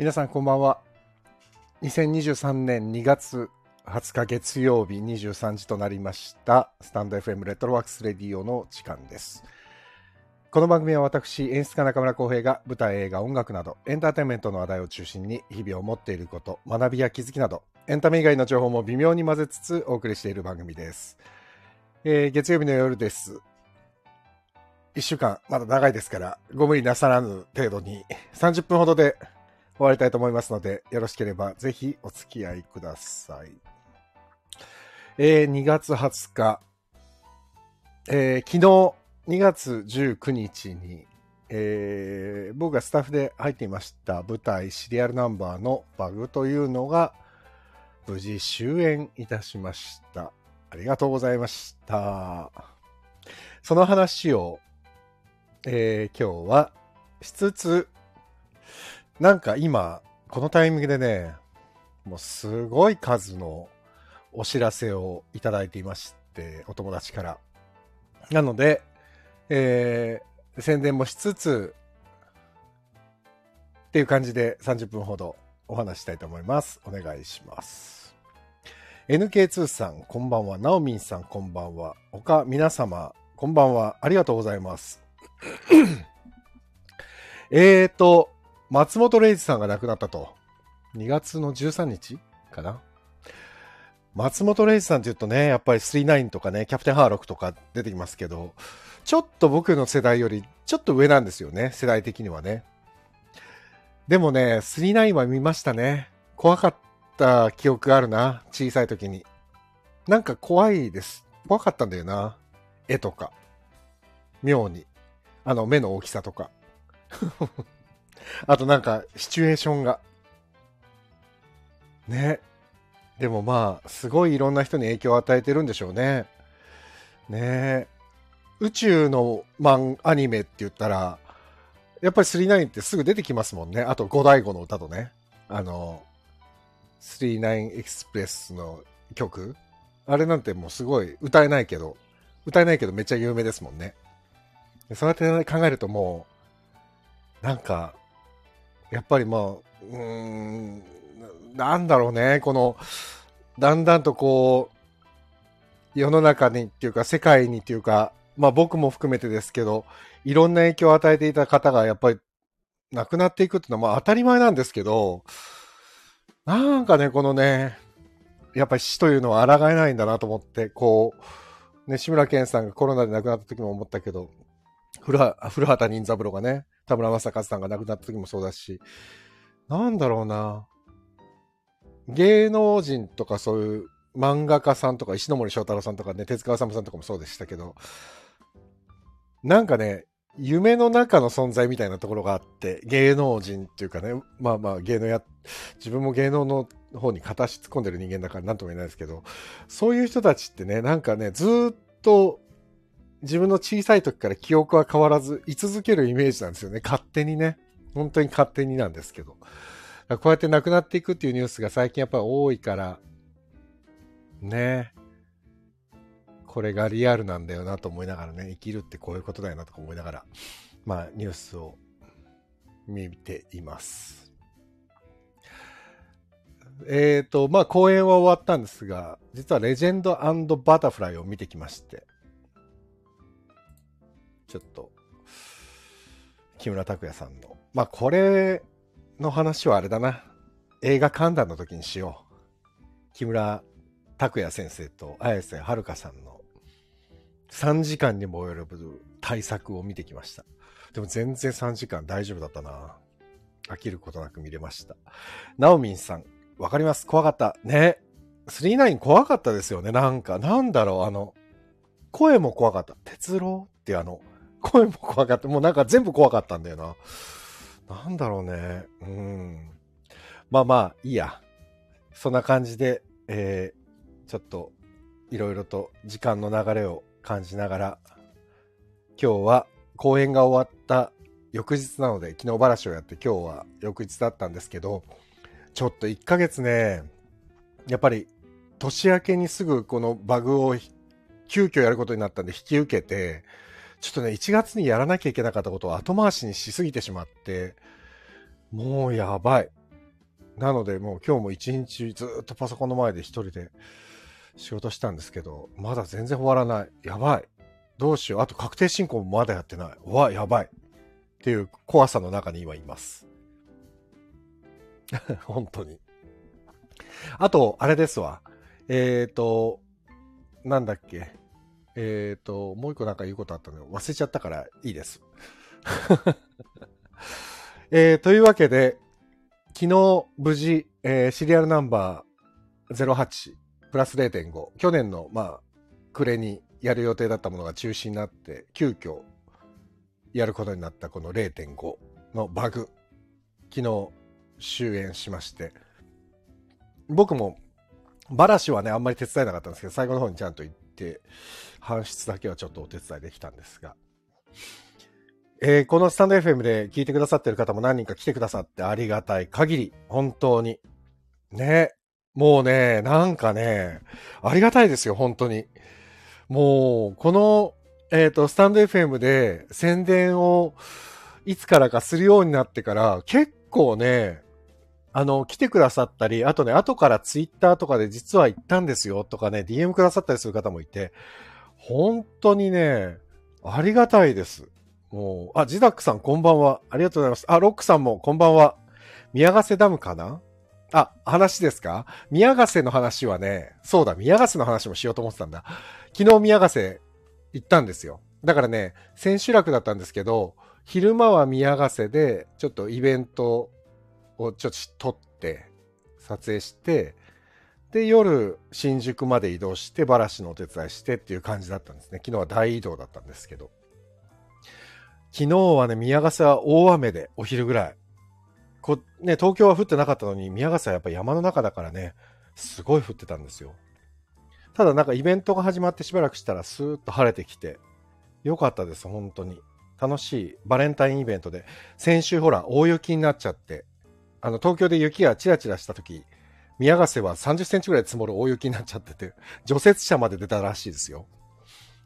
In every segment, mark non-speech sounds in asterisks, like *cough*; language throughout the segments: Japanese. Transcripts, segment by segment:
皆さんこんばんは。2023年2月20日月曜日23時となりました、スタンド FM レトロワークスレディオの時間です。この番組は私、演出家中村浩平が舞台、映画、音楽などエンターテインメントの話題を中心に日々を持っていること、学びや気づきなどエンタメ以外の情報も微妙に混ぜつつお送りしている番組です。えー月曜日の夜です。1週間、まだ長いですから、ご無理なさらぬ程度に30分ほどで終わりたいと思いますので、よろしければぜひお付き合いください。えー2月20日、えー昨日2月19日に、えー僕がスタッフで入っていました舞台シリアルナンバーのバグというのが無事終演いたしました。ありがとうございました。その話を、えー今日はしつつ、なんか今、このタイミングでね、もうすごい数のお知らせをいただいていまして、お友達から。なので、えー宣伝もしつつ、っていう感じで30分ほどお話したいと思います。お願いします。NK2 さん、こんばんは。ナオミンさん、こんばんは。他皆様、こんばんは。ありがとうございます。えーと、松本零士さんが亡くなったと。2月の13日かな。松本零士さんって言うとね、やっぱり39とかね、キャプテンハーロックとか出てきますけど、ちょっと僕の世代よりちょっと上なんですよね、世代的にはね。でもね、39は見ましたね。怖かった記憶があるな、小さい時に。なんか怖いです。怖かったんだよな。絵とか。妙に。あの、目の大きさとか。あとなんか、シチュエーションが。ね。でもまあ、すごいいろんな人に影響を与えてるんでしょうね。ね宇宙のマンアニメって言ったら、やっぱり39ってすぐ出てきますもんね。あと、五大悟の歌とね。あの、39エクスプレスの曲。あれなんてもうすごい歌えないけど、歌えないけどめっちゃ有名ですもんね。そうやって考えるともう、なんか、やっぱりまあ、うーん、なんだろうね、この、だんだんとこう、世の中にっていうか、世界にっていうか、まあ僕も含めてですけど、いろんな影響を与えていた方がやっぱり亡くなっていくっていうのはまあ当たり前なんですけど、なんかね、このね、やっぱり死というのは抗えないんだなと思って、こう、ね、志村けんさんがコロナで亡くなった時も思ったけど、古畑任三郎がね、田村正和さんが亡くなった時もそうだし、なんだろうな。芸能人とかそういう漫画家さんとか石森章太郎さんとかね、手塚治虫さんとかもそうでしたけど、なんかね、夢の中の存在みたいなところがあって、芸能人っていうかね、まあまあ芸能や、自分も芸能の方に片足突っ込んでる人間だから何とも言えないですけど、そういう人たちってね、なんかね、ずっと自分の小さい時から記憶は変わらず居続けるイメージなんですよね。勝手にね。本当に勝手になんですけど。こうやって亡くなっていくっていうニュースが最近やっぱり多いから、ねこれがリアルなんだよなと思いながらね、生きるってこういうことだよなとか思いながら、まあニュースを見ています。えっ、と、まあ公演は終わったんですが、実はレジェンドバタフライを見てきまして、ちょっと、木村拓哉さんの。まあこれの話はあれだな。映画観覧の時にしよう。木村拓哉先生と綾瀬はるかさんの3時間にも及ぶ対策を見てきました。でも全然3時間大丈夫だったな。飽きることなく見れました。ナオミンさん、わかります？怖かった。ね。39怖かったですよね。なんか、なんだろう、あの、声も怖かった。哲郎ってあの、声も怖かった。もうなんか全部怖かったんだよな。なんだろうね。うん。まあまあ、いいや。そんな感じで、えー、ちょっと、いろいろと時間の流れを感じながら、今日は公演が終わった翌日なので、昨日話をやって今日は翌日だったんですけど、ちょっと1ヶ月ね、やっぱり年明けにすぐこのバグを急遽やることになったんで引き受けて、ちょっとね、1月にやらなきゃいけなかったことを後回しにしすぎてしまって、もうやばい。なのでもう今日も一日ずっとパソコンの前で一人で仕事したんですけど、まだ全然終わらない。やばい。どうしよう。あと確定申告もまだやってない。うわ、やばい。っていう怖さの中に今います。*laughs* 本当に。あと、あれですわ。えっ、ー、と、なんだっけ。えっ、ー、と、もう一個なんか言うことあったの忘れちゃったからいいです。*laughs* えー、というわけで、昨日無事、えー、シリアルナンバー08プラス0.5、去年の、まあ、暮れにやる予定だったものが中止になって、急遽やることになったこの0.5のバグ、昨日終演しまして、僕もバラシはね、あんまり手伝えなかったんですけど、最後の方にちゃんと行って、搬出だけはちょっとお手伝いできたんですが、えー、このスタンド FM で聞いてくださってる方も何人か来てくださってありがたい限り、本当に。ね。もうね、なんかね、ありがたいですよ、本当に。もう、この、えっ、ー、と、スタンド FM で宣伝をいつからかするようになってから、結構ね、あの、来てくださったり、あとね、後からツイッターとかで実は行ったんですよとかね、DM くださったりする方もいて、本当にね、ありがたいです。もう、あ、ジダックさんこんばんは。ありがとうございます。あ、ロックさんもこんばんは。宮ヶ瀬ダムかな？あ、話ですか？宮ヶ瀬の話はね、そうだ、宮ヶ瀬の話もしようと思ってたんだ。昨日宮ヶ瀬行ったんですよ。だからね、千秋楽だったんですけど、昼間は宮ヶ瀬で、ちょっとイベントをちょっと撮って、撮影して、で、夜、新宿まで移動して、バラシのお手伝いしてっていう感じだったんですね。昨日は大移動だったんですけど。昨日はね、宮ヶ瀬は大雨で、お昼ぐらい。こね、東京は降ってなかったのに、宮ヶ瀬はやっぱ山の中だからね、すごい降ってたんですよ。ただなんかイベントが始まってしばらくしたらスーッと晴れてきて、よかったです、本当に。楽しいバレンタインイベントで、先週ほら、大雪になっちゃって、あの、東京で雪がチラチラした時、宮ヶ瀬は30センチぐらい積もる大雪になっちゃってて、除雪車まで出たらしいですよ。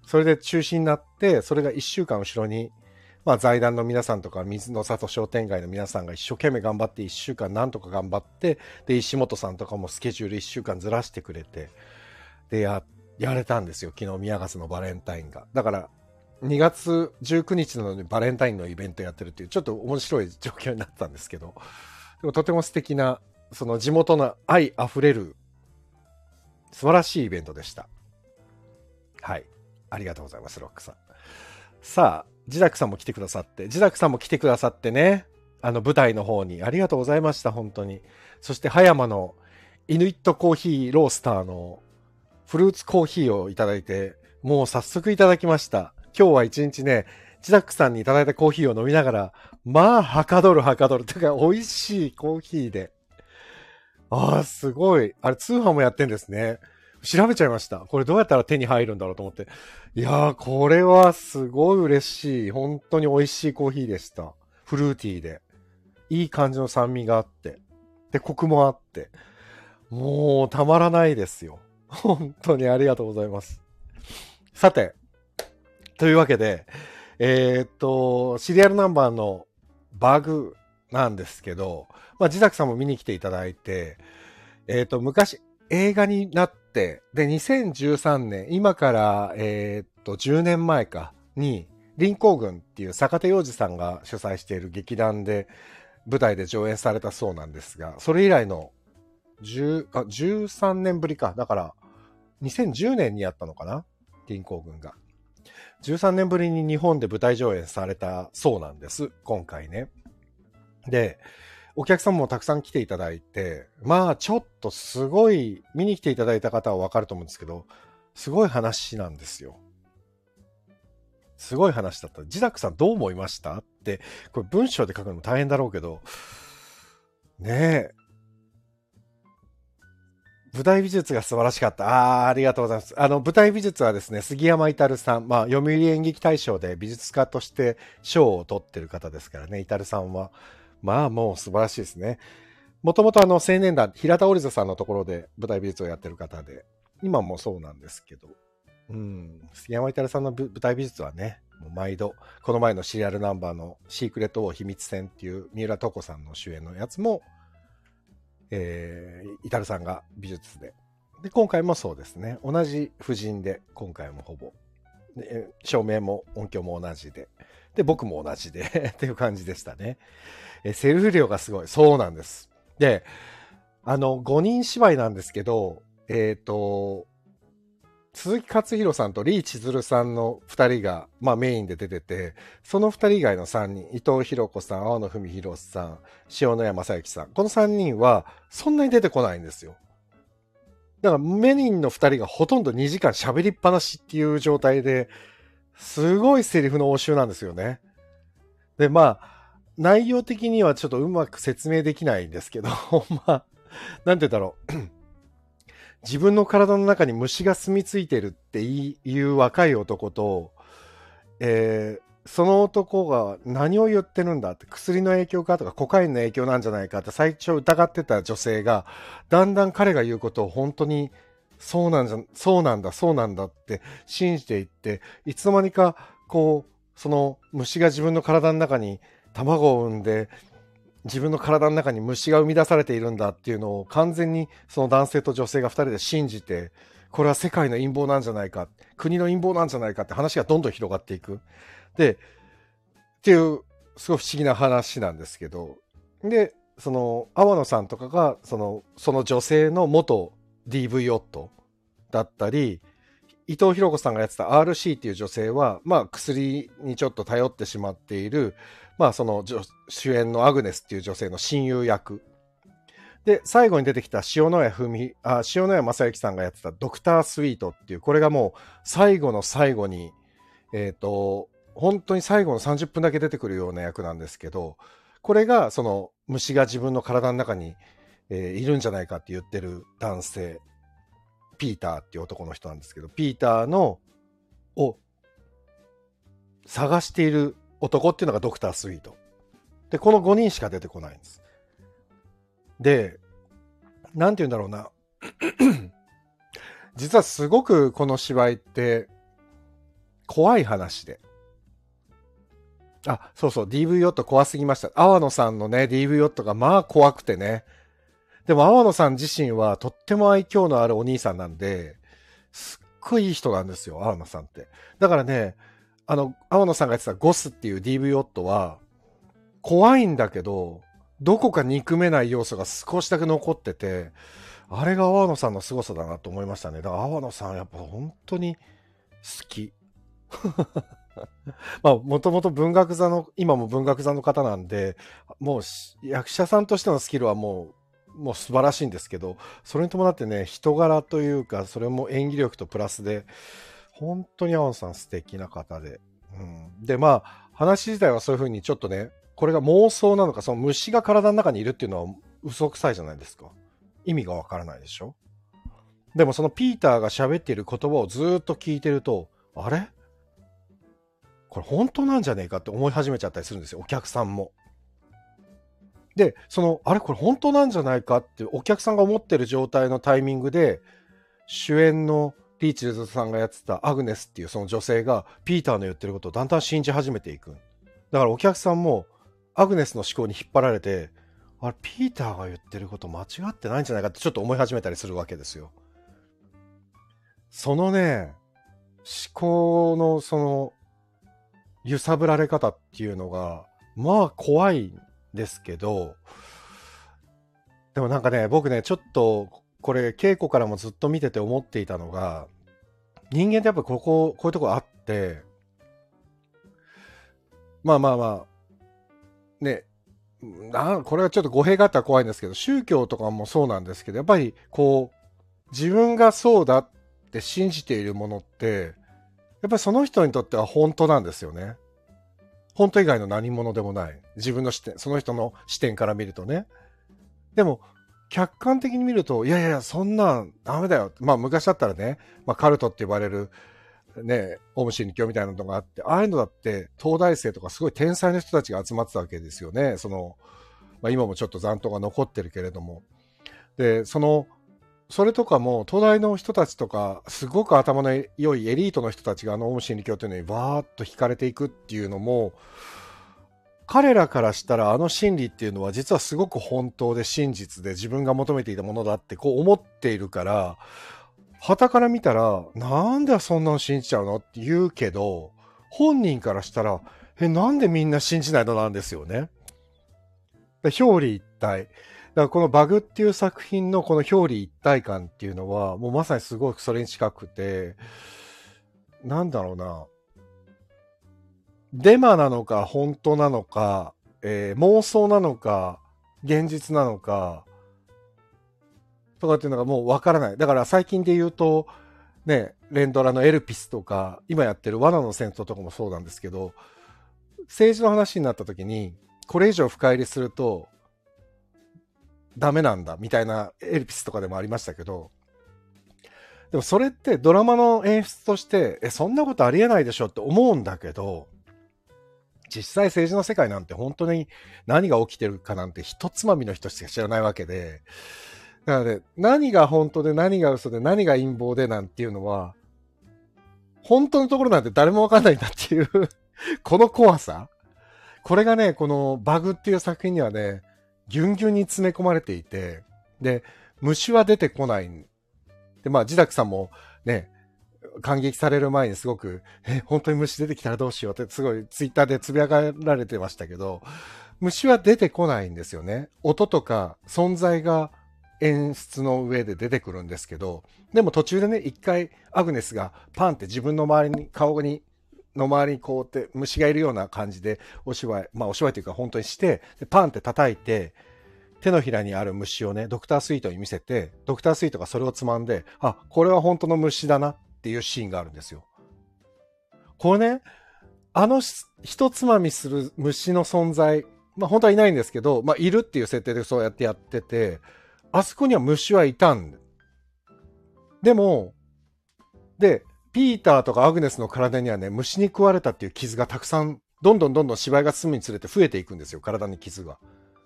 それで中止になって、それが1週間後ろにまあ、財団の皆さんとか、水の里商店街の皆さんが一生懸命頑張って1週間なんとか頑張って、で、石本さんとかもスケジュール1週間ずらしてくれて、で、や、やれたんですよ。昨日宮ヶ瀬のバレンタインが。だから、2月19日なのにバレンタインのイベントやってるっていう、ちょっと面白い状況になったんですけど、でもとても素敵な、その地元の愛あふれる、素晴らしいイベントでした。はい。ありがとうございます、ロックさん。さあ、ジダクさんも来てくださって、ジダクさんも来てくださってね、あの舞台の方にありがとうございました、本当に。そして葉山のイヌイットコーヒーロースターのフルーツコーヒーをいただいて、もう早速いただきました。今日は一日ね、ジダックさんにいただいたコーヒーを飲みながら、まあ、はかどるはかどる。てか、美味しいコーヒーで。ああ、すごい。あれ、通販もやってんですね。調べちゃいました。これどうやったら手に入るんだろうと思って。いやー、これはすごい嬉しい。本当に美味しいコーヒーでした。フルーティーで。いい感じの酸味があって。で、コクもあって。もう、たまらないですよ。本当にありがとうございます。さて、というわけで、えー、っと、シリアルナンバーのバグなんですけど、まあ、自宅さんも見に来ていただいて、えー、っと、昔映画になっ、で、2013年、今から、えー、っと、10年前かに、林行軍っていう坂手洋二さんが主催している劇団で舞台で上演されたそうなんですが、それ以来の10あ13年ぶりか。だから、2010年にやったのかな？林行軍が。13年ぶりに日本で舞台上演されたそうなんです。今回ね。で、お客さんもたくさん来ていただいて、まあちょっとすごい、見に来ていただいた方はわかると思うんですけど、すごい話なんですよ。すごい話だった。自宅さんどう思いましたって、これ文章で書くのも大変だろうけど、ねえ。舞台美術が素晴らしかった。ああ、ありがとうございます。あの、舞台美術はですね、杉山至さん、まあ、読売演劇大賞で美術家として賞を取ってる方ですからね、至さんは、まあもう素晴らしいですね。もともとあの青年団、平田織座さんのところで舞台美術をやってる方で、今もそうなんですけど、うん、杉山至さんの舞台美術はね、もう毎度、この前のシリアルナンバーのシークレット王秘密戦っていう三浦透子さんの主演のやつも、えー、イタルさんが美術で。で、今回もそうですね。同じ夫人で、今回もほぼ。で照明も音響も同じで。で、僕も同じで *laughs* っていう感じでしたね。えセルフ量がすごい。そうなんです。で、あの、5人芝居なんですけど、えっ、ー、と、鈴木克弘さんとリーチズルさんの2人が、まあ、メインで出てて、その2人以外の3人、伊藤博子さん、青野文弘さん、塩野山正幸さん、この3人はそんなに出てこないんですよ。だからメインの2人がほとんど2時間喋りっぱなしっていう状態で、すごいセリフの応酬なんですよね。で、まあ、内容的にはちょっとうまく説明できないんですけど、*laughs* まあ、なんて言うんだろう。自分の体の中に虫が住み着いてるっていう若い男と、えー、その男が何を言ってるんだって薬の影響かとかコカインの影響なんじゃないかって最初疑ってた女性がだんだん彼が言うことを本当にそうなんじゃそうなんだそうなんだって信じていっていつの間にかこうその虫が自分の体の中に卵を産んで自分の体の中に虫が生み出されているんだっていうのを完全にその男性と女性が2人で信じてこれは世界の陰謀なんじゃないか国の陰謀なんじゃないかって話がどんどん広がっていく。でっていうすごい不思議な話なんですけどでその天野さんとかがそのその女性の元 DV 夫だったり伊藤博子さんがやってた RC っていう女性は、まあ、薬にちょっと頼ってしまっているまあその主演のアグネスっていう女性の親友役。で、最後に出てきた塩谷文、あ、塩谷正幸さんがやってたドクタースイートっていう、これがもう最後の最後に、えっ、ー、と、本当に最後の30分だけ出てくるような役なんですけど、これがその虫が自分の体の中に、えー、いるんじゃないかって言ってる男性、ピーターっていう男の人なんですけど、ピーターの、を探している男っていうのがドクタースイート。で、この5人しか出てこないんです。で、なんて言うんだろうな。*clears throat* 実はすごくこの芝居って怖い話で。あ、そうそう、DV ヨット怖すぎました。阿波野さんのね、DV ヨットがまあ怖くてね。でも阿波野さん自身はとっても愛嬌のあるお兄さんなんで、すっごいいい人なんですよ、阿波野さんって。だからね、あの、天野さんが言ってたゴスっていう DV 夫は、怖いんだけど、どこか憎めない要素が少しだけ残ってて、あれが阿野さんの凄さだなと思いましたね。だから阿野さんやっぱ本当に好き。*laughs* まあ、もともと文学座の、今も文学座の方なんで、もう役者さんとしてのスキルはもう、もう素晴らしいんですけど、それに伴ってね、人柄というか、それも演技力とプラスで、本当にアンさん素敵な方で。うん、で、まあ、話自体はそういうふうにちょっとね、これが妄想なのか、その虫が体の中にいるっていうのは嘘くさいじゃないですか。意味がわからないでしょ？でもそのピーターが喋っている言葉をずっと聞いてると、あれ？これ本当なんじゃねえかって思い始めちゃったりするんですよ、お客さんも。で、その、あれ？これ本当なんじゃないかってお客さんが思ってる状態のタイミングで、主演のリーチルズさんがやってたアグネスっていうその女性がピーターの言ってることをだんだん信じ始めていく。だからお客さんもアグネスの思考に引っ張られて、あれ、ピーターが言ってること間違ってないんじゃないかってちょっと思い始めたりするわけですよ。そのね、思考のその揺さぶられ方っていうのが、まあ怖いんですけど、でもなんかね、僕ね、ちょっとこれ稽古からもずっと見てて思っていたのが、人間ってやっぱここ、こういうとこあって、まあまあまあ、ね、なこれはちょっと語弊があったら怖いんですけど、宗教とかもそうなんですけど、やっぱりこう、自分がそうだって信じているものって、やっぱりその人にとっては本当なんですよね。本当以外の何者でもない。自分の視点、その人の視点から見るとね。でも、客観的に見ると、いやいや、そんなんダメだよ。まあ昔だったらね、まあカルトって呼ばれる、ね、オムシン教みたいなのがあって、ああいうのだって、東大生とかすごい天才の人たちが集まってたわけですよね。その、まあ今もちょっと残党が残ってるけれども。で、その、それとかも、東大の人たちとか、すごく頭の良いエリートの人たちがあのオウム真理教というのにわーっと惹かれていくっていうのも、彼らからしたらあの真理っていうのは実はすごく本当で真実で自分が求めていたものだってこう思っているから、旗から見たら、なんでそんなの信じちゃうの？って言うけど、本人からしたら、え、なんでみんな信じないのなんですよね？表裏一体。だからこのバグっていう作品のこの表裏一体感っていうのは、もうまさにすごくそれに近くて、なんだろうな。デマなのか、本当なのか、えー、妄想なのか、現実なのか、とかっていうのがもうわからない。だから最近で言うと、ね、レンドラのエルピスとか、今やってる罠の戦争とかもそうなんですけど、政治の話になった時に、これ以上深入りすると、ダメなんだ、みたいなエルピスとかでもありましたけど、でもそれってドラマの演出として、え、そんなことありえないでしょって思うんだけど、実際政治の世界なんて本当に何が起きてるかなんて一つまみの人しか知らないわけで、だからね、何が本当で何が嘘で何が陰謀でなんていうのは、本当のところなんて誰もわかんないんだっていう *laughs* この怖さ。これがね、このバグっていう作品にはね、ギュンギュンに詰め込まれていて、で、虫は出てこない。で、まあ、ジダクさんもね、感激される前にすごく、え、本当に虫出てきたらどうしようってすごいツイッターでつぶやかられてましたけど、虫は出てこないんですよね。音とか存在が演出の上で出てくるんですけど、でも途中でね、一回アグネスがパンって自分の周りに、顔に、の周りにこうって虫がいるような感じでお芝居、まあお芝居というか本当にして、でパンって叩いて、手のひらにある虫をね、ドクタースイートに見せて、ドクタースイートがそれをつまんで、あ、これは本当の虫だなっていうシーンがあるんですよ。これね、あの一つまみする虫の存在、まあ本当はいないんですけど、まあいるっていう設定でそうやってやってて、あそこには虫はいたんでも、で、ピーターとかアグネスの体にはね、虫に食われたっていう傷がたくさん、どんどんどんどん芝居が進むにつれて増えていくんですよ、体に傷が。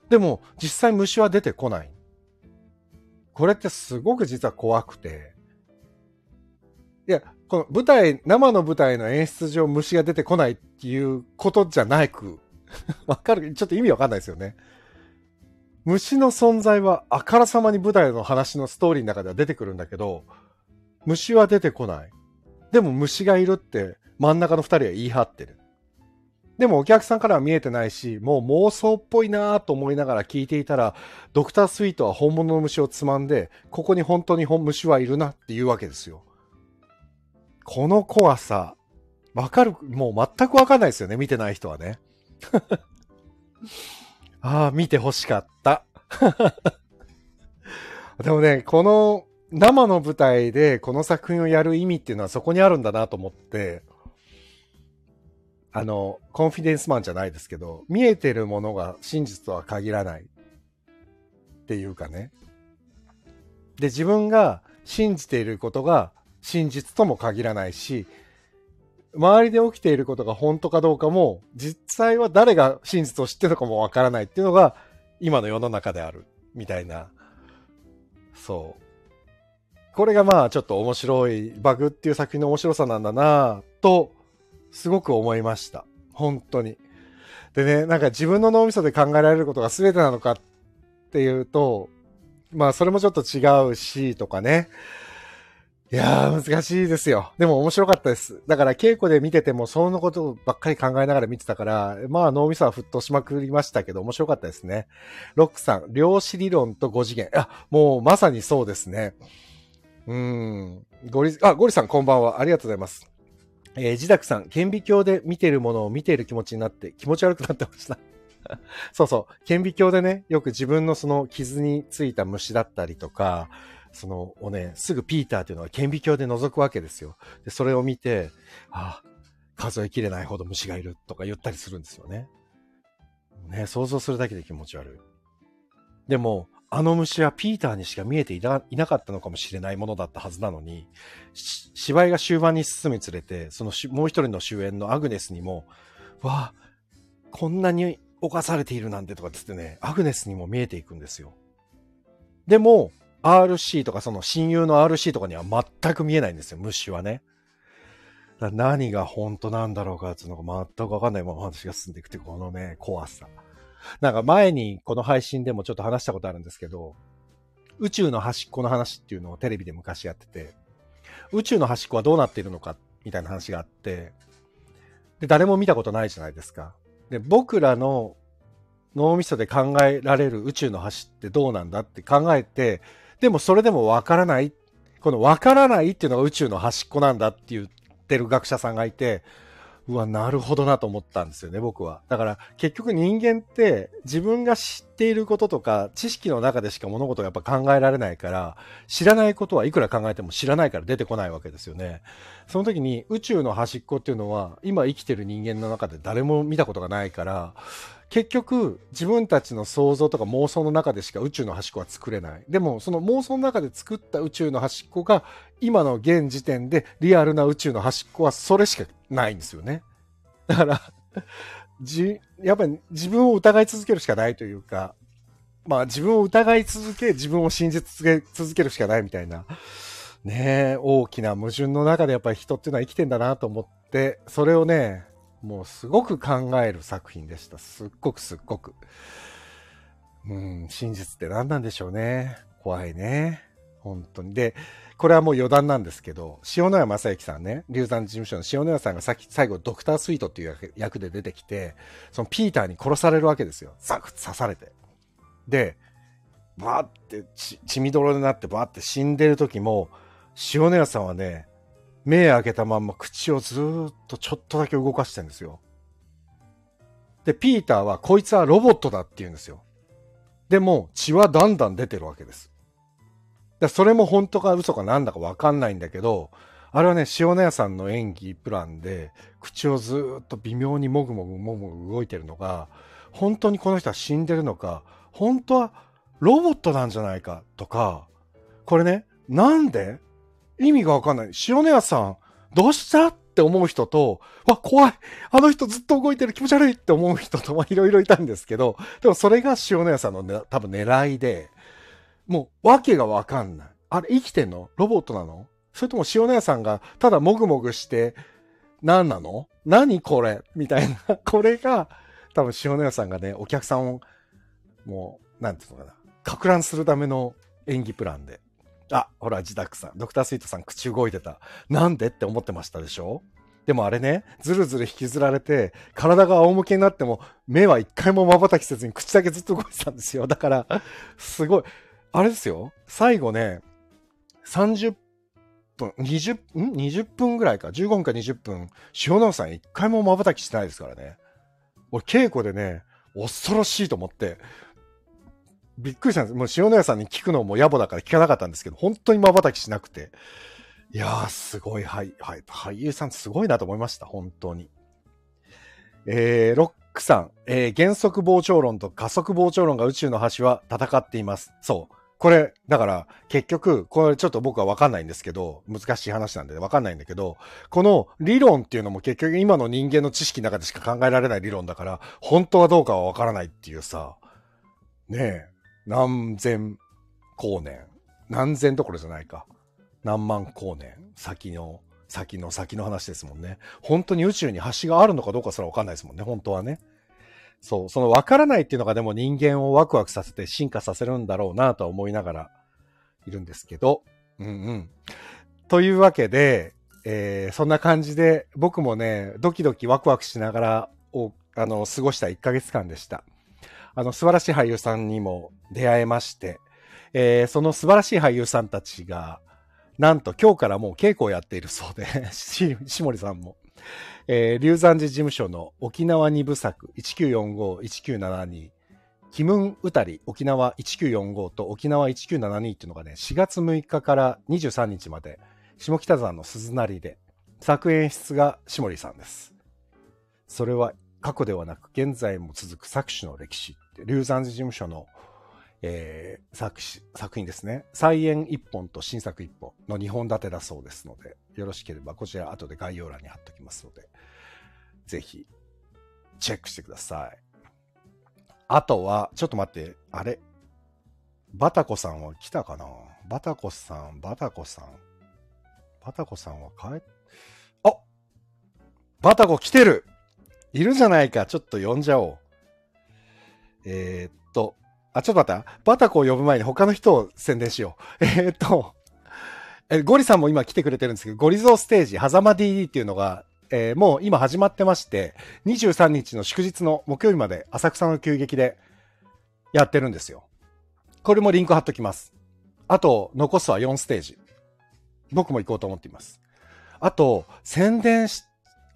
でも、実際虫は出てこない。これってすごく実は怖くて、いや、この舞台、生の舞台の演出上虫が出てこないっていうことじゃなく、*laughs* わかるちょっと意味わかんないですよね。虫の存在はあからさまに舞台の話のストーリーの中では出てくるんだけど、虫は出てこない。でも虫がいるって真ん中の二人は言い張ってる。でもお客さんからは見えてないし、もう妄想っぽいなぁと思いながら聞いていたら、ドクタースイートは本物の虫をつまんで、ここに本当に虫はいるなっていうわけですよ。この怖さ、わかる、もう全くわかんないですよね、見てない人はね。*laughs* ああ、見て欲しかった。*laughs* でもね、この生の舞台でこの作品をやる意味っていうのはそこにあるんだなと思って、あの、コンフィデンスマンじゃないですけど、見えてるものが真実とは限らないっていうかね。で、自分が信じていることが真実とも限らないし、周りで起きていることが本当かどうかも、実際は誰が真実を知ってるのかもわからないっていうのが、今の世の中である、みたいな。そう。これがまあちょっと面白い、バグっていう作品の面白さなんだなと、すごく思いました。本当に。でね、なんか自分の脳みそで考えられることが全てなのかっていうと、まあそれもちょっと違うし、とかね。いやー、難しいですよ。でも面白かったです。だから稽古で見てても、そのことばっかり考えながら見てたから、まあ脳みそは沸騰しまくりましたけど、面白かったですね。ロックさん、量子理論と5次元。あ、もうまさにそうですね。うーん。ゴリ、あ、ゴリさんこんばんは。ありがとうございます。えー、ジダクさん、顕微鏡で見てるものを見ている気持ちになって気持ち悪くなってました。*laughs* そうそう。顕微鏡でね、よく自分のその傷についた虫だったりとか、その、をね、すぐピーターっていうのは顕微鏡で覗くわけですよ。で、それを見て、ああ、数えきれないほど虫がいるとか言ったりするんですよね。ね、想像するだけで気持ち悪い。でも、あの虫はピーターにしか見えていなかったのかもしれないものだったはずなのに、芝居が終盤に進むにつれて、そのもう一人の主演のアグネスにも、わあ、こんなに侵されているなんてとかつってね、アグネスにも見えていくんですよ。でも、RC とかその親友の RC とかには全く見えないんですよ、虫はね。何が本当なんだろうかっていうのが全くわかんないまま話が進んでいくってこのね、怖さ。なんか前にこの配信でもちょっと話したことあるんですけど、宇宙の端っこの話っていうのをテレビで昔やってて、宇宙の端っこはどうなっているのかみたいな話があって、で、誰も見たことないじゃないですか。で、僕らの脳みそで考えられる宇宙の端ってどうなんだって考えて、でもそれでもわからない。このわからないっていうのが宇宙の端っこなんだって言ってる学者さんがいて、うわ、なるほどなと思ったんですよね、僕は。だから結局人間って自分が知っていることとか知識の中でしか物事がやっぱ考えられないから、知らないことはいくら考えても知らないから出てこないわけですよね。その時に宇宙の端っこっていうのは今生きてる人間の中で誰も見たことがないから、結局自分たちの想像とか妄想の中でしか宇宙の端っこは作れない。でもその妄想の中で作った宇宙の端っこが今の現時点でリアルな宇宙の端っこはそれしかないんですよね。だからじ、やっぱり自分を疑い続けるしかないというか、まあ自分を疑い続け、自分を信じ続け続けるしかないみたいな、ね大きな矛盾の中でやっぱり人っていうのは生きてんだなと思って、それをね、もうすごく考える作品でした。すっごくすっごく。うん、真実って何なんでしょうね。怖いね。本当に。で、これはもう余談なんですけど、塩野谷正幸さんね、流産事務所の塩野谷さんがさっき最後ドクタースイートっていう役で出てきて、そのピーターに殺されるわけですよ。ザクッ刺されて。で、バーって血みどろになってバーって死んでる時も、塩野谷さんはね、目開けたまんま口をずっとちょっとだけ動かしてるんですよ。で、ピーターはこいつはロボットだって言うんですよ。でも血はだんだん出てるわけです。でそれも本当か嘘かなんだかわかんないんだけど、あれはね、塩谷さんの演技プランで、口をずっと微妙にもぐもぐもぐもぐ動いてるのが、本当にこの人は死んでるのか、本当はロボットなんじゃないかとか、これね、なんで？意味がわかんない。塩谷さん、どうしたって思う人と、わ、怖いあの人ずっと動いてる気持ち悪いって思う人と、まいろいろいたんですけど、でもそれが塩谷さんの、ね、多分狙いで、もう、わけがわかんない。あれ、生きてんの？ロボットなの？それとも塩谷さんが、ただもぐもぐして、何なの？何これ？みたいな。*laughs* これが、多分塩谷さんがね、お客さんを、もう、なんていうのかな。か乱するための演技プランで。あ、ほら、自宅さん。ドクタースイートさん口動いてた。なんでって思ってましたでしょ？でもあれね、ずるずる引きずられて、体が仰向けになっても、目は一回も瞬きせずに口だけずっと動いてたんですよ。だから、すごい。あれですよ。最後ね、30分、20、ん ?20 分ぐらいか。15分か20分。塩直さん一回も瞬きしてないですからね。俺稽古でね、恐ろしいと思って、びっくりしたんです。もう塩谷さんに聞くのも野暮だから聞かなかったんですけど、本当に瞬きしなくて。いやー、すごい、はい、はい、俳優さんすごいなと思いました、本当に。えー、ロックさん、えー、原則膨張論と加速膨張論が宇宙の端は戦っています。そう。これ、だから、結局、これちょっと僕はわかんないんですけど、難しい話なんでわかんないんだけど、この理論っていうのも結局今の人間の知識の中でしか考えられない理論だから、本当はどうかはわからないっていうさ、ねえ、何千光年。何千どころじゃないか。何万光年。先の、先の先の話ですもんね。本当に宇宙に橋があるのかどうかすらわかんないですもんね、本当はね。そう、そのわからないっていうのがでも人間をワクワクさせて進化させるんだろうなとは思いながらいるんですけど。うんうん。というわけで、えー、そんな感じで僕もね、ドキドキワクワクしながらを、あの、過ごした1ヶ月間でした。あの、素晴らしい俳優さんにも出会えまして、えー、その素晴らしい俳優さんたちが、なんと今日からもう稽古をやっているそうで、*laughs* し、しもりさんも。えー、龍山寺事務所の沖縄二部作1945-1972、キムンウタリ沖縄1945と沖縄1972っていうのがね、4月6日から23日まで、下北沢の鈴なりで、作演出がしもりさんです。それは過去ではなく現在も続く作詞の歴史って龍山寺事務所の、えー、作詞、作品ですね。再演一本と新作一本の2本立てだそうですので、よろしければこちら後で概要欄に貼っておきますので、ぜひ、チェックしてください。あとは、ちょっと待って、あれ？バタコさんは来たかな？バタコさん、バタコさん。バタコさんは帰っ、あバタコ来てるいるじゃないか。ちょっと呼んじゃおう。えー、っと、あ、ちょっと待った。バタコを呼ぶ前に他の人を宣伝しよう。*laughs* えー、っと、え、ゴリさんも今来てくれてるんですけど、ゴリゾーステージ、狭間 DD っていうのが、えー、もう今始まってまして、23日の祝日の木曜日まで浅草の急激でやってるんですよ。これもリンク貼っときます。あと、残すは4ステージ。僕も行こうと思っています。あと、宣伝し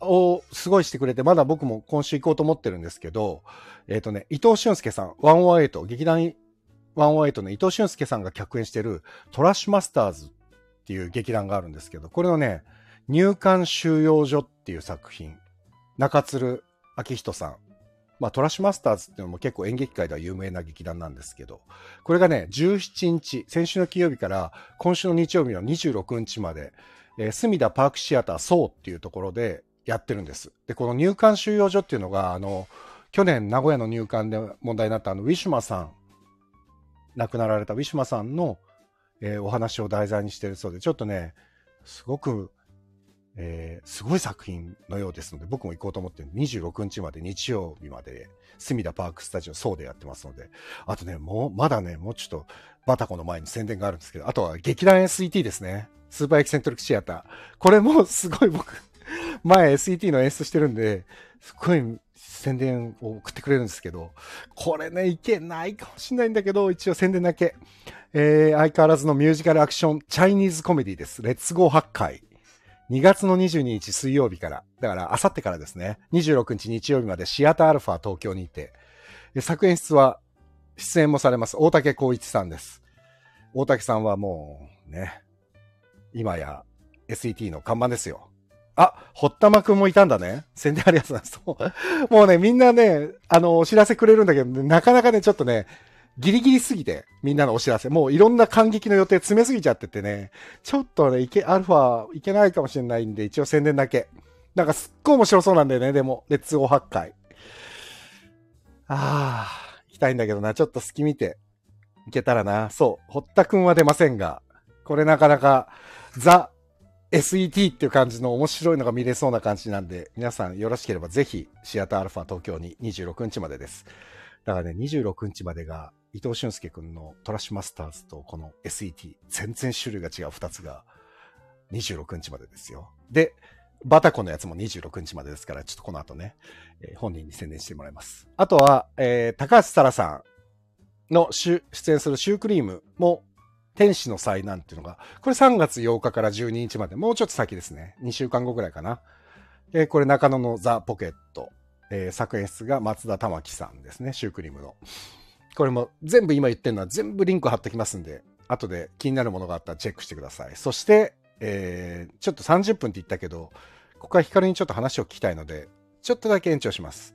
をすごいしてくれて、まだ僕も今週行こうと思ってるんですけど、えっ、ー、とね、伊藤俊介さん、108、劇団108の伊藤俊介さんが客演してるトラッシュマスターズっていう劇団があるんですけど、これのね、入管収容所っていう作品、中鶴明人さん。まあ、トラッシュマスターズっていうのも結構演劇界では有名な劇団なんですけど、これがね、17日、先週の金曜日から今週の日曜日の26日まで、えー、隅田パークシアターソーっていうところでやってるんです。で、この入管収容所っていうのが、あの、去年名古屋の入管で問題になったあの、ウィシュマさん、亡くなられたウィシュマさんの、えー、お話を題材にしてるそうで、ちょっとね、すごく、えー、すごい作品のようですので、僕も行こうと思って26日まで日曜日まで、隅田パークスタジオそうでやってますので、あとね、もう、まだね、もうちょっと、バタコの前に宣伝があるんですけど、あとは劇団 SET ですね。スーパーエキセントリックシアター。これもすごい僕前 SET の演出してるんで、すっごい宣伝を送ってくれるんですけど、これね、いけないかもしれないんだけど、一応宣伝だけ。えー、相変わらずのミュージカルアクション、チャイニーズコメディです。レッツゴー8回。2月の22日水曜日から、だからあさってからですね、26日日曜日までシアターアルファ東京にいて、作演出は、出演もされます、大竹光一さんです。大竹さんはもうね、今や SET の看板ですよ。あ、堀田真くんもいたんだね。宣伝ありがとうございます。もうね、みんなね、あの、お知らせくれるんだけど、なかなかね、ちょっとね、ギリギリすぎて、みんなのお知らせ。もういろんな感激の予定詰めすぎちゃっててね、ちょっとね、いけ、アルファいけないかもしれないんで、一応宣伝だけ。なんかすっごい面白そうなんだよね、でも、レッツゴー8回。ああ、行きたいんだけどな、ちょっと隙見て、いけたらな。そう、堀田くんは出ませんが、これなかなか、ザ・ SET っていう感じの面白いのが見れそうな感じなんで、皆さんよろしければぜひ、シアターアルファ東京に26日までです。だからね、26日までが、伊藤俊介くんのトラッシュマスターズとこの SET、全然種類が違う2つが26日までですよ。で、バタコのやつも26日までですから、ちょっとこの後ね、えー、本人に宣伝してもらいます。あとは、えー、高橋沙羅さんの出演するシュークリームも天使の災難っていうのが、これ3月8日から12日まで、もうちょっと先ですね。2週間後ぐらいかな。えー、これ中野のザ・ポケット。えー、作演出が松田玉樹さんですね。シュークリームの。これも全部今言ってるのは全部リンク貼ってきますんで、後で気になるものがあったらチェックしてください。そして、えー、ちょっと30分って言ったけど、ここはヒカルにちょっと話を聞きたいので、ちょっとだけ延長します。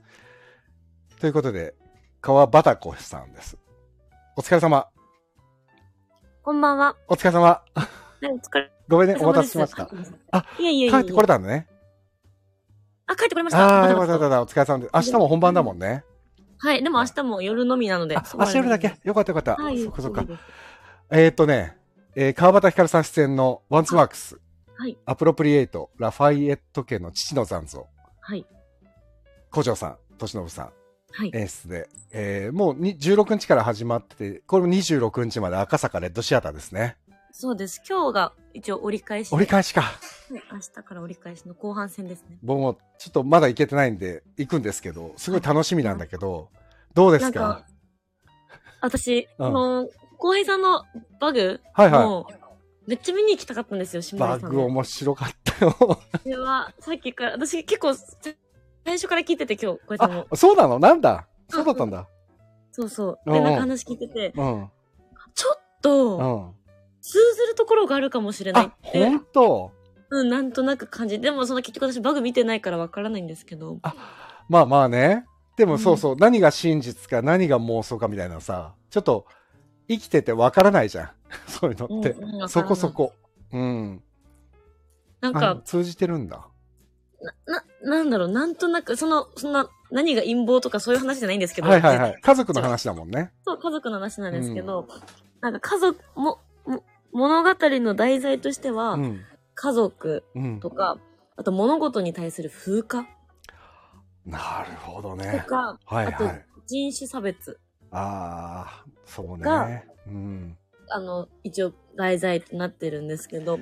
ということで、川バタコさんです。お疲れ様。こんばんは。お疲れ様。はい、お疲れ。ごめんね、お待たせしました。あ、いやいや帰ってこれたんだね。あ、帰ってこれました。ああ、よかったよかった。お疲れ様です。明日も本番だもんね。はい、でも明日も夜のみなので。あ、明日夜だけ？よかったよかった。はい、そっかそっか。えっとね、えー、川畑光瑠さん出演のワンツワークス。はい。アプロプリエイト、ラファイエット家の父の残像。はい。古城さん、敏信さん。はい、演出で、えー、もう16日から始まってて、これも26日まで赤坂レッドシアターですね。そうです。今日が一応折り返し。折り返しか。はい、明日から折り返しの後半戦ですね。僕もちょっとまだ行けてないんで行くんですけど、すごい楽しみなんだけど、どうですか？か私、うん、の、浩平さんのバグはいはい。めっちゃ見に行きたかったんですよ、バグ面白かったよ。*laughs* これは、さっきから、私結構、最初から聞いてて今日、これも。そうなの？なんだ？そうだったんだ。そうそう。で、なんか話聞いてて、うん、ちょっと、通ずるところがあるかもしれないって。本当？うん、なんとなく感じ。でも、その結局私バグ見てないからわからないんですけど。あ、まあまあね。でもそうそう、うん、何が真実か何が妄想かみたいなさ、ちょっと生きててわからないじゃん。*laughs* そういうのって。うんうん、そこそこ。うん。なんか。通じてるんだ。な、な、なんだろう、なんとなく、その、そんな、何が陰謀とかそういう話じゃないんですけど。はいはいはい。家族の話だもんね。そう、家族の話なんですけど、うん、なんか家族も、も物語の題材としては、うん、家族とか、あと物事に対する風化なるほどとね。か、あとはいはい。人種差別ああ、そうがね。うん。あの、一応題材となってるんですけど、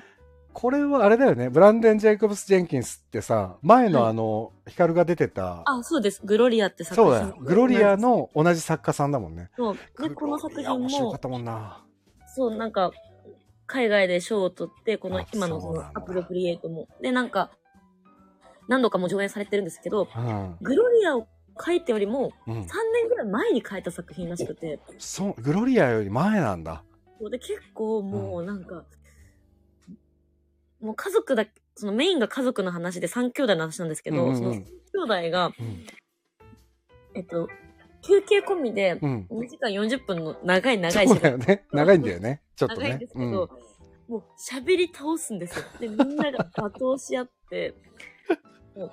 これはあれだよね。ブランデン・ジェイコブス・ジェンキンスってさ、前のはいあの、ヒカルが出てた、あ、そうです。グロリアって作品。そうだよ。グロリア。の同じ作家さんだもんね。そう。で、この作品も面白かっ、たもんな。そう、なんか、海外で賞を取って、このあ今のそのアプロプリエイトも。で、なんか、何度かも上演されてるんですけど、うん。グロリアを書いてよりも、うん3。年ぐらい前に書いた作品らしくて、そう、グロリアより前なんだ。で、結構もうなんか、もう家族だ、そのメインが家族の話で3兄弟の話なんですけど、うんうんうんその3兄弟が、うん。えっと、休憩込みでうん。2時間40分の長い長い時間だよね。長いんだよね。ちょっと長いんねです。けど、もう喋り倒すんですよ。で、みんなが罵倒し合って、*laughs* うん。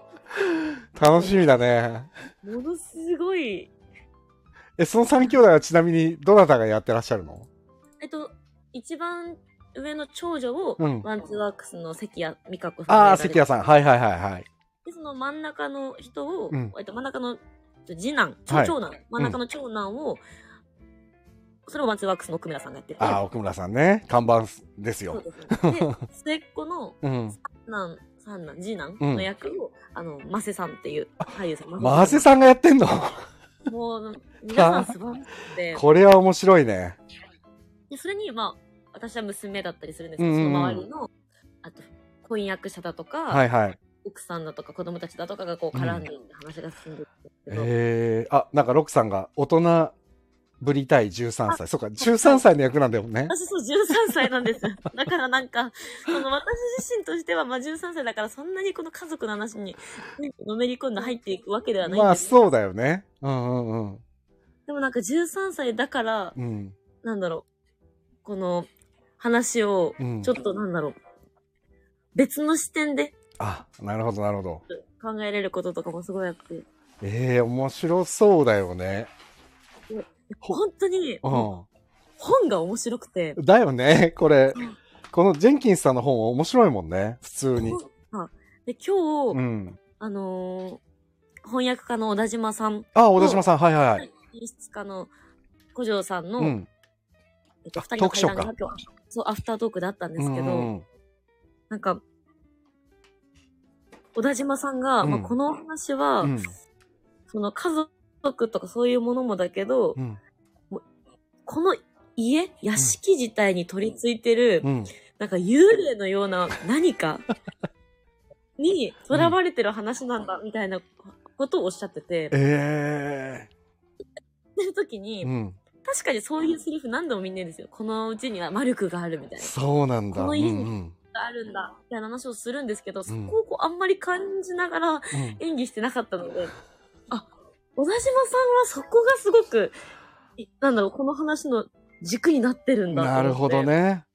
楽しみだね。ものすごい、え、その3兄弟はちなみにどなたがやってらっしゃるの？えっと、一番上の長女を、うんワンツーワークスの関谷美香子さんがああ、関谷さん。はいはいはいはい。で、その真ん中の人を、うんえっと、真ん中の次男、はい長男、真ん中の長男を、それをワンツーワークスの奥村さんがやってて、ああ、奥村さんね。看板ですよ。そうですね。で、*laughs* 末っ子のうん。男、三男、次男うんの役を、あの、マセさんっていう俳優さん。マセさんがやってんの？もう、皆さん素晴らしくて、*laughs* これは面白いね。でそれに、まあ、私は娘だったりするんですけど、うんうんうんその周りの、あと、婚約者だとか、はいはい。奥さんだとか子供たちだとかがこう絡んでいって話が進んでいくんですけど、えー、あ、なんかロックさんが大人ぶりたい13歳。そうか、13歳の役なんだよね。私そう13歳なんです。だからなんか、その私自身としては、まあ13歳だからそんなにこの家族の話にのめり込んで入っていくわけではないんまあそうだよね。うんうんうん。でもなんか13歳だから、うん。なんだろう、この話をうんちょっとなんだろう、別の視点であ、なるほどなるほど。考えれることとかもすごいあって、ええー、面白そうだよね。ほ本当にう本が面白くて、ん。だよね、*laughs* これうん。このジェンキンスさんの本面白いもんね。普通に。で、今日、うん。あのー翻訳家の小田島さん、あ、小田島さん、はいはいはい。演出家の古城さんの、うん。えっと、あ二人の会談が今日、そう、アフタートークだったんですけど、うんなんか、小田島さんが、うんまあ、このお話は、うん。その家族とかそういうものもだけど、うん。この家、屋敷自体に取り付いてる、うん。なんか幽霊のような何か *laughs* に囚われてる話なんだ、みたいなことをおっしゃってて、えってる時えに、うん。確かにそういうセリフ何度もみんな言うんですよ。このうちにはマルクがあるみたいな。そうなんだ。この家にうんうんがあるんだ、みたいな話をするんですけど、そうんこをこうあんまり感じながらうん演技してなかったので、あ、小田島さんはそこがすごく、いなんだろう、この話の軸になってるんだと思ってなるほど。ね。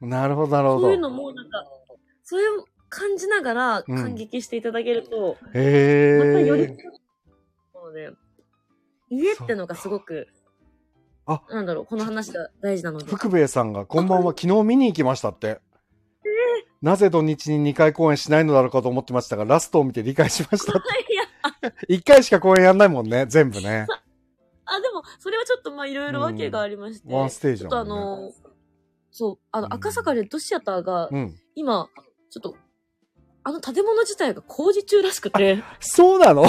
なるほど、なるほどそういう。のも、なんか、そういう感じながらうん感激していただけると、へまたより、え。なので、家ってのがすごく、あなんだろう、この話が大事なので。福兵衛さんが、こんばんは、昨日見に行きましたって。なぜ土日に2回公演しないのだろうかと思ってましたが、ラストを見て理解しました。*laughs* いや、1回しか公演やんないもんね、全部ね。*laughs* あ、でも、それはちょっとまあいろいろ訳がありまして、ワンステージちょっとあ。の、そう、あうんの、赤坂レッドシアターが、うん。今、ちょっと、あの建物自体が工事中らしくて、そうなの？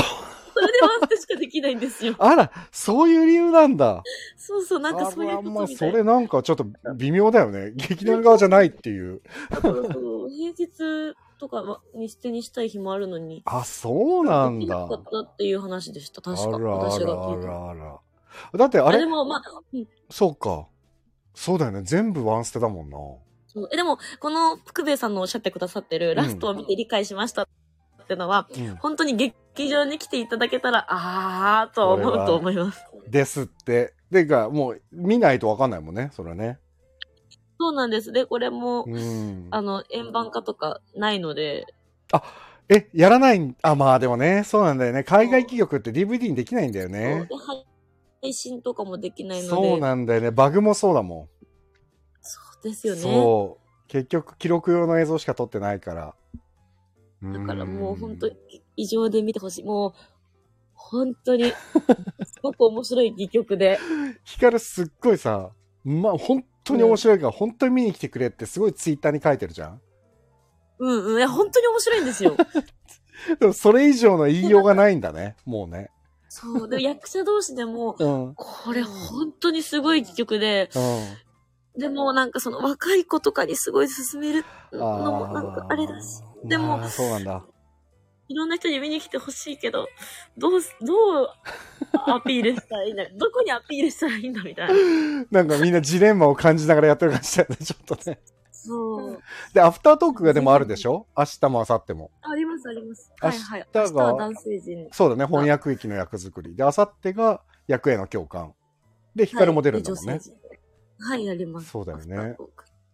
それでワンステしかできないんですよ。あら、そういう理由なんだ。そうそう、なんかそういうこあらまあ、とみたいそれなんかちょっと微妙だよね。劇団側じゃないっていう。だからそう平日とかはに捨てにしたい日もあるのに、あ、そうなんだ。できなかったっていう話でした、あ確か。らあ私がらあ聞いた。らあら。だってああれでもまあ、うんそうか。そうだよね。全部ワンステだもんな。そうえでも、この福兵衛さんのおっしゃってくださってる、ラストを見て理解しましたってのは、うん。本当に劇場に来ていただけたら、あーと思うと思います。ですって。でか、もう見ないとわかんないもんね。それはね。そうなんです。で、これも、うん。あの、円盤化とかないので、え、やらないんあ、まあでもね、そうなんだよね。海外企業って DVD にできないんだよね。配信とかもできないので、そうなんだよね。バグもそうだもそうですよん。ね。そう。結局、記録用の映像しか撮ってないから。だからもう本当に異常で見てほしい。もう、本当に、*laughs* すごく面白い戯曲で。ヒカルすっごいさ、まあ本当に面白いから、本当に見に来てくれってすごいツイッターに書いてるじゃん。うんうん。いや、本当に面白いんですよ。*laughs* でもそれ以上の言いようがないんだね、もうね。そう。で、役者同士でも、うん。うん。これ本当にすごい戯曲で、でもなんかその若い子とかにすごい勧めるのもなんかあれだし、でもそうなんだ。いろんな人に見に来てほしいけど、どうす、どうアピールしたらいいんだ *laughs* どこにアピールしたらいいんだみたいな。なんかみんなジレンマを感じながらやってる感じだよね、*laughs* ちょっとね。そう。で、アフタートークがでもあるでしょ？明日も明後日も。ありますあります。はいはい。が明日は男性陣。そうだね、翻訳域の役作り。で、明後日が役への共感。で、ヒカルも出るんだもんね。はい。はい、やります。そうだよね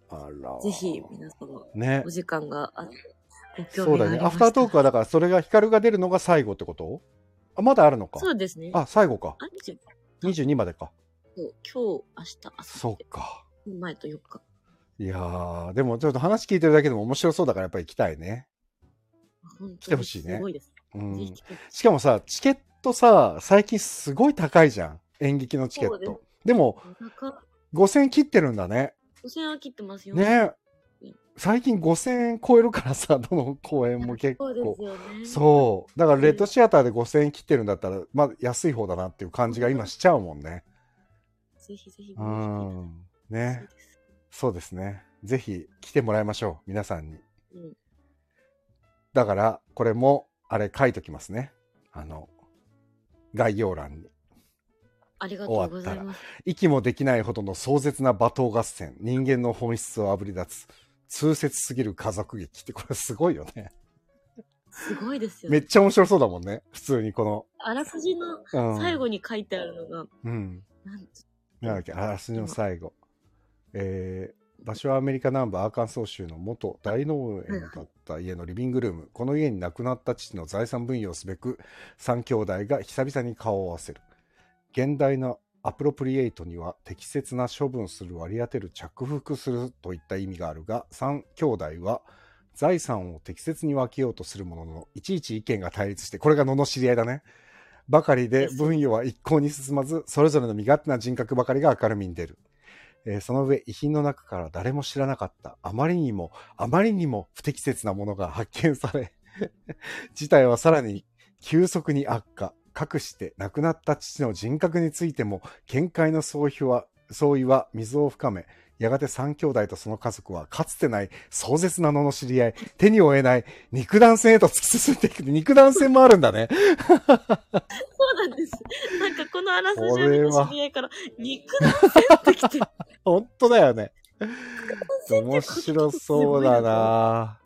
あら。ぜひ、皆様、ねお。時間があって、そうだね。アフタートークはだから、それがヒカルが出るのが最後ってこと？あ、まだあるのか？そうですね。あ、最後か。あ、じゃ22までか。そう今日、明日、明日。そうか。前と4日。いやー、でもちょっと話聞いてるだけでも面白そうだからやっぱり行きたいね。来てほしいねすごいです。うんしかもさ、チケットさ、最近すごい高いじゃん。演劇のチケッそうでト。でも、中、5000切ってるんだね。5000円は切ってますよ。ねうん最近5000円超えるからさ、*laughs* どの公演も結そうね。そう。だからレッドシアターで5000円切ってるんだったら、まあ安い方だなっていう感じが今しちゃうもんね。ぜひぜひ。うん。ね。そうですそうですね。ぜひ来てもらいましょう。皆さんに。うんだから、これも、あれ書いときますね。あの、概要欄に。ありがとうございます。息もできないほどの壮絶な罵倒合戦。人間の本質をあぶり出す。痛切すぎる家族劇って、*laughs* これすごいよね。すごいですよね。めっちゃ面白そうだもんね。普通にこの。あらすじのうん。最後に書いてあるのが、うん。なんだっけ、あらすじの最後。えー、場所はアメリカ南部アーカンソー州の元大農園だった家のリビングルーム。この家に亡くなった父の財産分与をすべく、三兄弟が久々に顔を合わせる。現代のアプロプリエイトには適切な処分する割り当てる着服するといった意味があるが、三兄弟は財産を適切に分けようとするものの、いちいち意見が対立して、これが罵り合いだね。ばかりで分与は一向に進まず、それぞれの身勝手な人格ばかりが明るみに出る。えーその上、遺品の中から誰も知らなかった、あまりにも、あまりにも不適切なものが発見され、事態はさらに急速に悪化。かくして亡くなった父の人格についても、見解の相違は、相違は溝を深め、やがて三兄弟とその家族はかつてない壮絶な罵り合い、手に負えない肉弾戦へと突き進んでいく。肉弾戦もあるんだね。そうなんです。なんかこのあらすじを知り合いから、肉弾戦ってきて、*laughs* 本当だよね。面白そうだな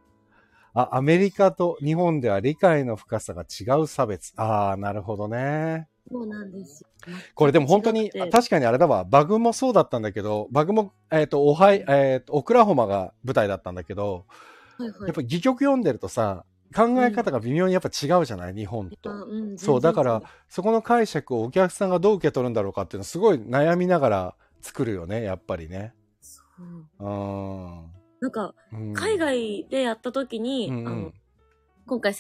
あ、アメリカと日本では理解の深さが違う差別。ああ、なるほどね。そうなんです。これでも本当に、確かにあれだわ、バグもそうだったんだけど、バグも、えっ、と、オハイ、えっ、と、オクラホマが舞台だったんだけど、はいはいやっぱ戯曲読んでるとさ、考え方が微妙にやっぱ違うじゃない、日本と。あうんそう、だから全、そこの解釈をお客さんがどう受け取るんだろうかっていうのすごい悩みながら作るよね、やっぱりね。然そううん。なんか、うん海外でやった時に、うんうんあの、今回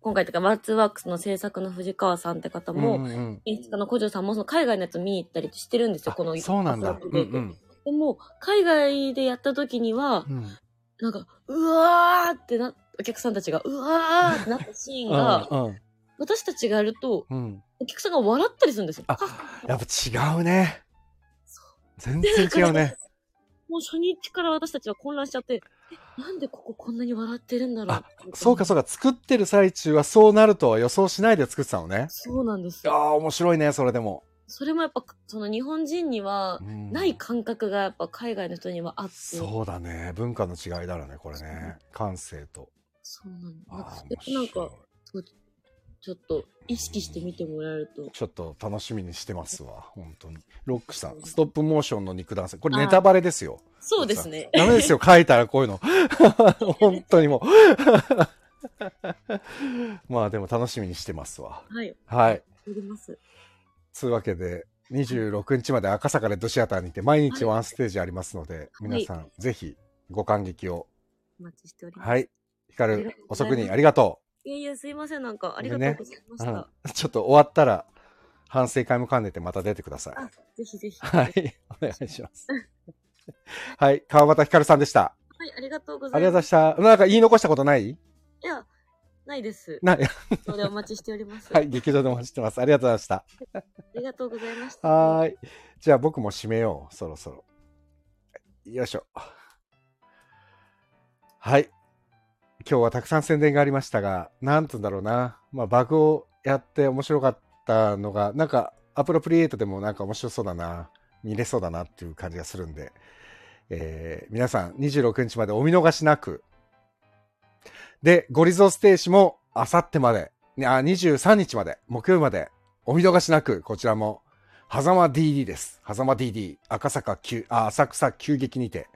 今回というか、ワーツワークスの制作の藤川さんって方も、うんうんうん演出家の古城さんもその海外のやつ見に行ったりしてるんですよ、あこの。そうなんだ。うんでも、海外でやった時にはう、ん。なんか、うわーってな、お客さんたちが、うわーってなったシーンが、うんうん私たちがやると、うん。お客さんが笑ったりするんですよ。あやっぱ違うね。全然違うね。*laughs* もう初日から私たちは混乱しちゃって、え、なんでこここんなに笑ってるんだろう？あそうかそうか、作ってる最中はそうなるとは予想しないで作ってたのね。そうなんですああ、面白いね、それでも。それもやっぱ、その日本人にはうんない感覚がやっぱ海外の人にはあって。そうだね。文化の違いだろうね、これね。感性と。そうなんだ。なんあかちょっと意識して見てもらえると。ちょっと楽しみにしてますわ、本当に。ロックさん、ストップモーションの肉弾戦。これネタバレですよ。そうですね。ダメですよ、書いたらこういうの。*laughs* 本当にもう。*laughs* まあでも楽しみにしてますわ。はい。はい。やります。つうわけで、26日まで赤坂レッドシアターにて毎日ワンステージありますので、皆さんぜひご感激を。お待ちしております。はい。ヒカル遅くにありがといやいや、すいません。なんか、ありがとうございましう。た。うん、ちょっと終わったら、反省会も兼ねてまた出てください。あ、ぜひぜひ。はい。お願いします。はい。川端ひかるさんでした。はい、ありがとうごあざいます。りがとうございました。なんか言い残したことない？いや、ないです。ない。それでお待ちしております。はい。劇場でお待ちしてます。ありがとうございました。ありがとうございました。はーい。じゃあ僕も締めよう。そろそろ。よいしょ。はい。今日はたくさん宣伝がありましたが、なんつうんだろうな。まあ、バグをやって面白かったのが、なんか、アプロプリエイトでもなんか面白そうだな。見れそうだなっていう感じがするんで、えー皆さん26日までお見逃しなく。で、ゴリゾステージもあさってまで、あ、23日まで、木曜日までお見逃しなく、こちらも狭間 DD です。狭間 DD、赤坂急、あ、浅草急激にて。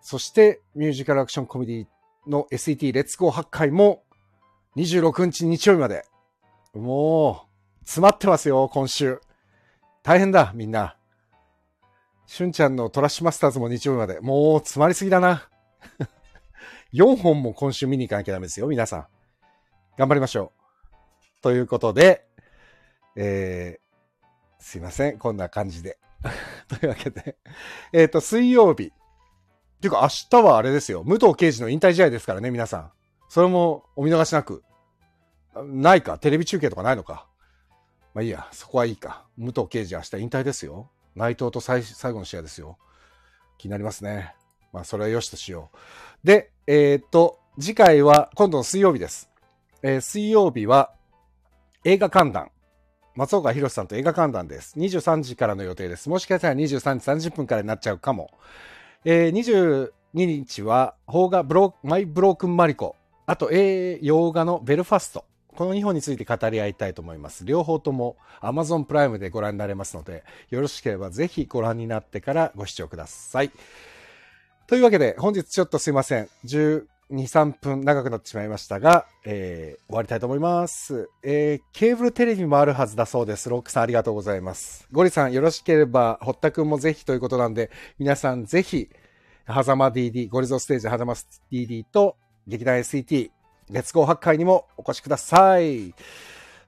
そして、ミュージカルアクションコメディの SET レッツゴー8回も26日日曜日まで。もう、詰まってますよ、今週。大変だ、みんな。しゅんちゃんのトラッシュマスターズも日曜日まで。もう、詰まりすぎだな。*laughs* 4本も今週見に行かなきゃダメですよ、皆さん。頑張りましょう。ということで、えー、すいません。こんな感じで。*laughs* というわけで。えっ、と、水曜日。ていうか、明日はあれですよ。武藤刑事の引退試合ですからね、皆さん。それもお見逃しなく。ないか？テレビ中継とかないのか？まあいいや。そこはいいか。武藤刑事明日引退ですよ。内藤と最後の試合ですよ。気になりますね。まあ、それは良しとしよう。で、えっ、と、次回は今度の水曜日です。えー水曜日は映画観覧。松岡弘さんと映画観覧です。23時からの予定です。もしかしたら23時30分からになっちゃうかも。えー22日は、邦画ブロマイ・ブロークン・マリコ。あと、え洋画のベルファスト。この2本について語り合いたいと思います。両方とも Amazon プライムでご覧になれますので、よろしければぜひご覧になってからご視聴ください。というわけで、本日ちょっとすいません。2、3分長くなってしまいましたが、えー終わりたいと思います。えーケーブルテレビもあるはずだそうです。ロックさんありがとうございます。ゴリさんよろしければ、堀田くんもぜひということなんで、皆さんぜひ、狭間 DD、ゴリゾステージ狭間 DD と劇団 SET、月号8回にもお越しください。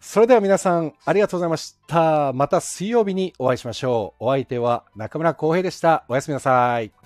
それでは皆さんありがとうございました。また水曜日にお会いしましょう。お相手は中村浩平でした。おやすみなさい。